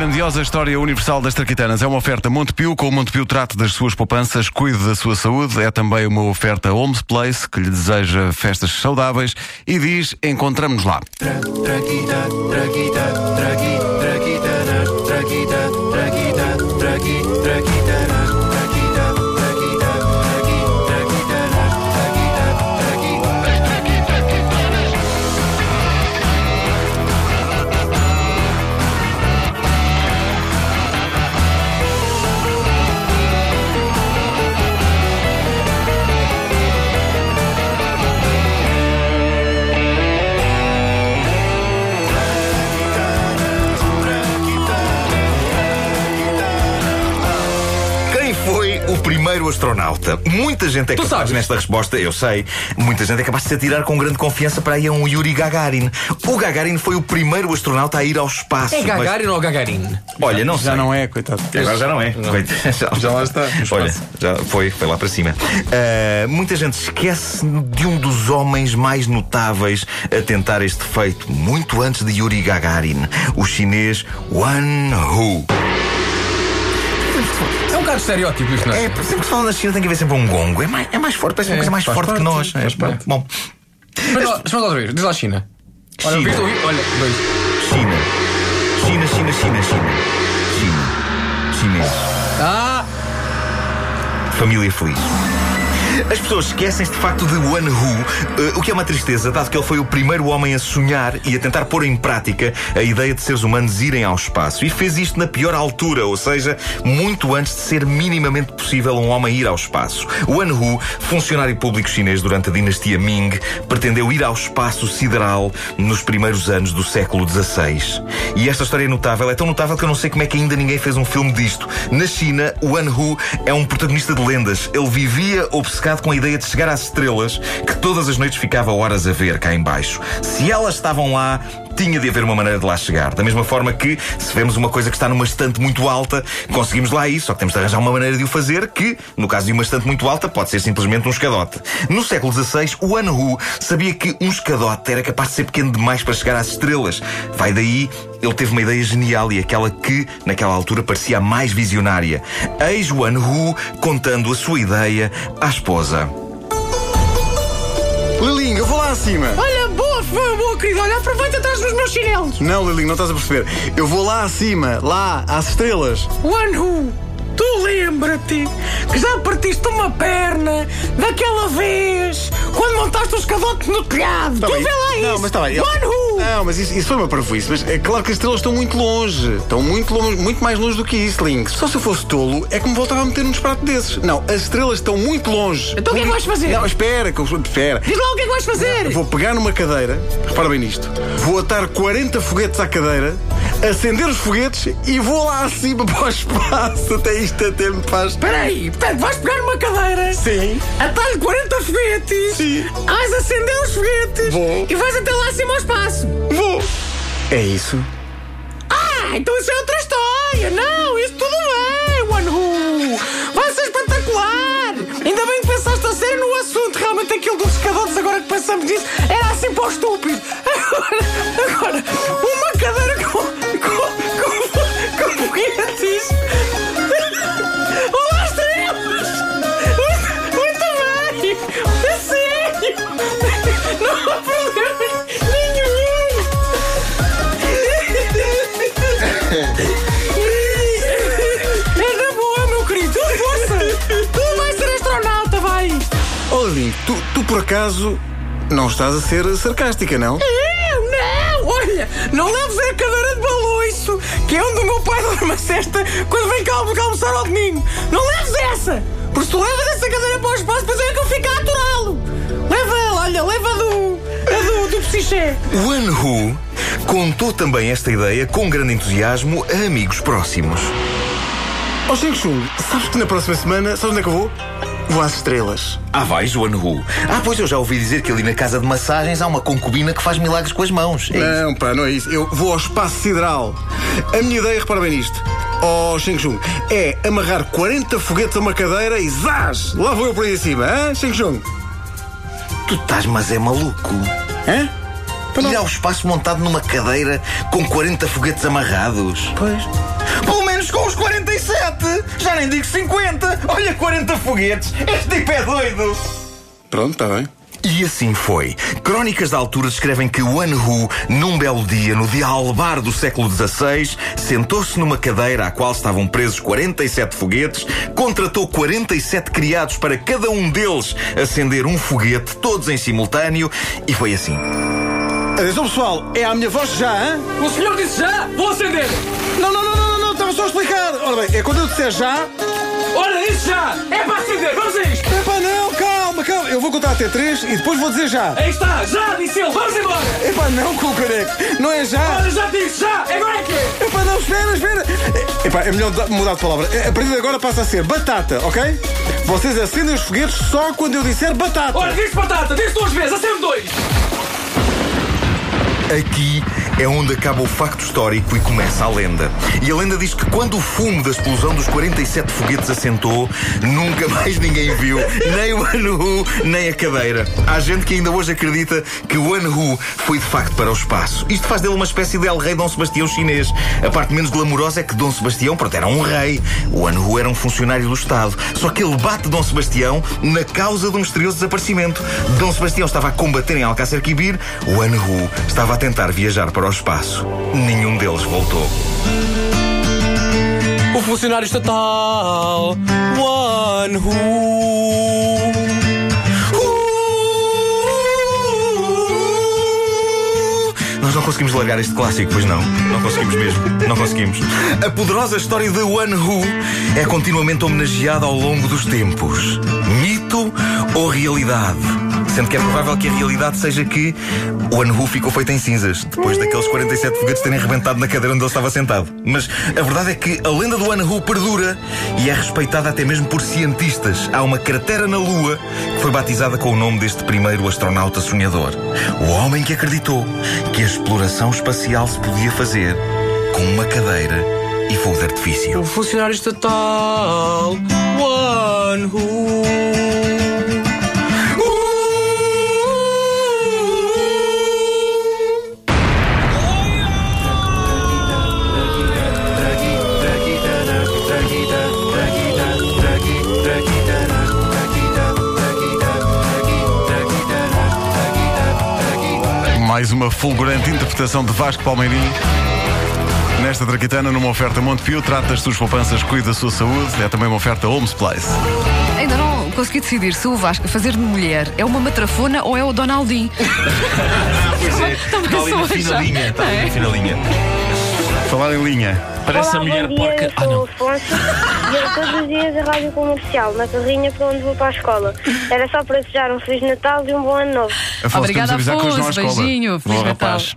grandiosa história universal das traquitanas é uma oferta Montepio. Com o Montepio trate das suas poupanças, cuide da sua saúde. É também uma oferta Homes Place, que lhe deseja festas saudáveis e diz: encontramos lá. Quem o primeiro astronauta? Muita gente é Tu capaz sabes? nesta resposta, eu sei. Muita gente é capaz de se atirar com grande confiança para aí a um Yuri Gagarin. O Gagarin foi o primeiro astronauta a ir ao espaço. É mas- Gagarin ou Gagarin? Olha, não Já sei. não é, coitado. Agora já não é. Coit- Já lá está, Olha, espaço. já foi, foi lá para cima. Ah, muita gente esquece de um dos homens mais notáveis a tentar este feito, muito antes de Yuri Gagarin, o chinês Wan Hu. Bocado estereótipo isto, não é? É, sempre que se fala na China tem que haver sempre um gongo. É mais, é mais forte, parece uma É, coisa mais forte que parte, nós. faz É, parte. bom, Mas lá, mas outra vez, diz lá China. Olha, China. Vitor, olha, dois. China. China, China, China, China. China. Chinês. Ah! Família feliz. As pessoas esquecem-se de facto de Hu, eh, o que é uma tristeza, dado que ele foi o primeiro homem a sonhar e a tentar pôr em prática a ideia de seres humanos irem ao espaço. E fez isto na pior altura, ou seja, muito antes de ser minimamente possível um homem ir ao espaço. Wan Hu, funcionário público chinês durante a dinastia Ming, pretendeu ir ao espaço sideral nos primeiros anos do século XVI. E esta história é notável, é tão notável que eu não sei como é que ainda ninguém fez um filme disto. Na China, Wan Hu é um protagonista de lendas. Ele vivia obcecado com a ideia de chegar às estrelas, que todas as noites ficava horas a ver cá em baixo. Se elas estavam lá, tinha de haver uma maneira de lá chegar. Da mesma forma que, se vemos uma coisa que está numa estante muito alta, conseguimos lá ir, só que temos de arranjar uma maneira de o fazer, que, no caso de uma estante muito alta, pode ser simplesmente um escadote. No século XVI, o Wan Hu sabia que um escadote era capaz de ser pequeno demais para chegar às estrelas. Vai daí, ele teve uma ideia genial e aquela que, naquela altura, parecia a mais visionária. Eis Wan Hu contando a sua ideia à esposa. Lilinho, eu vou lá acima. Olha, boa, boa, querido. Olha, aproveita traz nos meus chinelos. Não, Lilinho, não estás a perceber. Eu vou lá acima, lá, às estrelas. One Who, tu lembra-te que já partiste uma perna daquela vez quando montaste o escadote no telhado. Tá tu bem. vê lá isso. Não, mas está bem. Who. Não, mas isso, isso foi uma parvoíce. Mas é claro que as estrelas estão muito longe. Estão muito longe, muito mais longe do que isso, Link. Só se eu fosse tolo, é que me voltava a meter num disparate desses. Não, as estrelas estão muito longe. Então o que é que vais fazer? Não, espera, que eu espera. Diz lá o que é que vais fazer. Vou pegar numa cadeira, repara bem nisto, vou atar 40 foguetes à cadeira, acender os foguetes e vou lá acima para o espaço. Até isto até me faz. Espera aí, portanto, vais pegar numa cadeira, Sim. atalhe 40 foguetes, Sim. vais acender os foguetes Vou. e vais até lá acima ao espaço. Vou. É isso? Ah, então isso é outra história. Não, isso tudo bem, One Who. Vai ser espetacular. Ainda bem que pensaste a sério no assunto. Realmente aquilo dos escadotes, agora que pensamos nisso, era assim para o estúpido. Agora, agora uma cadeira Link, tu, tu por acaso não estás a ser sarcástica, não? Eu não! Olha, não leves a cadeira de baloiço, que é onde o meu pai dorme a cesta quando vem cá cá almoçar ao domingo. Não leves essa! Porque se tu levas essa cadeira para o espaço, depois é que eu fico a aturá-lo. Leva, olha, leva a do. a do, do psiché. Wan Hu contou também esta ideia com grande entusiasmo a amigos próximos. Oh, Xing Chung, sabes que na próxima semana, sabes onde é que eu vou? Vou às estrelas. Ah, vais, Wan Hu? Ah, pois eu já ouvi dizer que ali na casa de massagens há uma concubina que faz milagres com as mãos. É. Não, pá, não é isso. Eu vou ao espaço sideral. A minha ideia, repara bem nisto. Oh, Xing Chung, é amarrar 40 foguetes a uma cadeira e zás! Lá vou eu por aí acima, hã, Xing Chung? Tu estás, mas é maluco. Hã? Ir ao espaço montado numa cadeira com 40 foguetes amarrados. Pois. Pelo menos com os 47! Já nem digo 50! Olha, 40 foguetes! Este tipo é doido! Pronto, está bem. E assim foi. Crónicas da altura descrevem que Wan Hu, num belo dia, no dia albar do século XVI, sentou-se numa cadeira à qual estavam presos 47 foguetes, contratou 47 criados para cada um deles acender um foguete, todos em simultâneo, e foi assim. Atenção pessoal, é a minha voz já, hein? O senhor disse já? Vou acender! Não, não, não, explicar. Ora bem, é quando eu disser já. Olha, disse já! É para acender! Vamos a isto! Epá, não, calma, calma. Eu vou contar até três e depois vou dizer já. Aí está! Já! Disse ele! Vamos embora! Epá, não, cucareco. Não é já. Olha, já disse! Já! Agora é que é! Epá, não, espera, espera. Epá, é melhor da- mudar de palavra. A partir de agora passa a ser batata, ok? Vocês acendem os foguetes só quando eu disser batata. Olha, disse batata! Disse duas vezes! Acende dois! Aqui é onde acaba o facto histórico e começa a lenda. E a lenda diz que quando o fumo da explosão dos 47 foguetes assentou, nunca mais ninguém viu nem o Anu, nem a cadeira. Há gente que ainda hoje acredita que o Anu foi de facto para o espaço. Isto faz dele uma espécie de El Rei Dom Sebastião chinês. A parte menos glamourosa é que Dom Sebastião, pronto, era um rei. O Anu era um funcionário do Estado. Só que ele bate Dom Sebastião na causa do misterioso desaparecimento. Dom Sebastião estava a combater em Alcácer Quibir, o Anu estava a tentar viajar para o espaço. Nenhum deles voltou. O funcionário estatal One Who Nós não conseguimos largar este clássico, pois não. Não conseguimos mesmo. Não conseguimos. A poderosa história de One Who é continuamente homenageada ao longo dos tempos. Mito ou realidade? Sendo que é provável que a realidade seja que o Who ficou feito em cinzas, depois daqueles 47 foguetes terem rebentado na cadeira onde ele estava sentado. Mas a verdade é que a lenda do Who perdura e é respeitada até mesmo por cientistas. Há uma cratera na Lua que foi batizada com o nome deste primeiro astronauta sonhador. O homem que acreditou que a exploração espacial se podia fazer com uma cadeira e fogo de artifício. O funcionário estatal One Who fulgurante interpretação de Vasco Palmeirinho. Nesta Traquitana, numa oferta Montepio, trata das suas poupanças, cuida da sua saúde. É também uma oferta Homes Place. Ainda não consegui decidir se o Vasco a fazer de mulher é uma matrafona ou é o Donaldinho. Pois é, Também está ali sou na essa. fina linha. Está ali na fina linha. Falar em linha. Parece a mulher bom porca. Dia, Ah, eu não. sou o Afonso e eu todos os dias a rádio comercial, na carrinha para onde vou para a escola. Era só para desejar um Feliz Natal e um bom ano novo. Afonso, Obrigada, temos de avisar que hoje não há Afonso. escola. Beijinho. Feliz Bom, Natal. rapaz.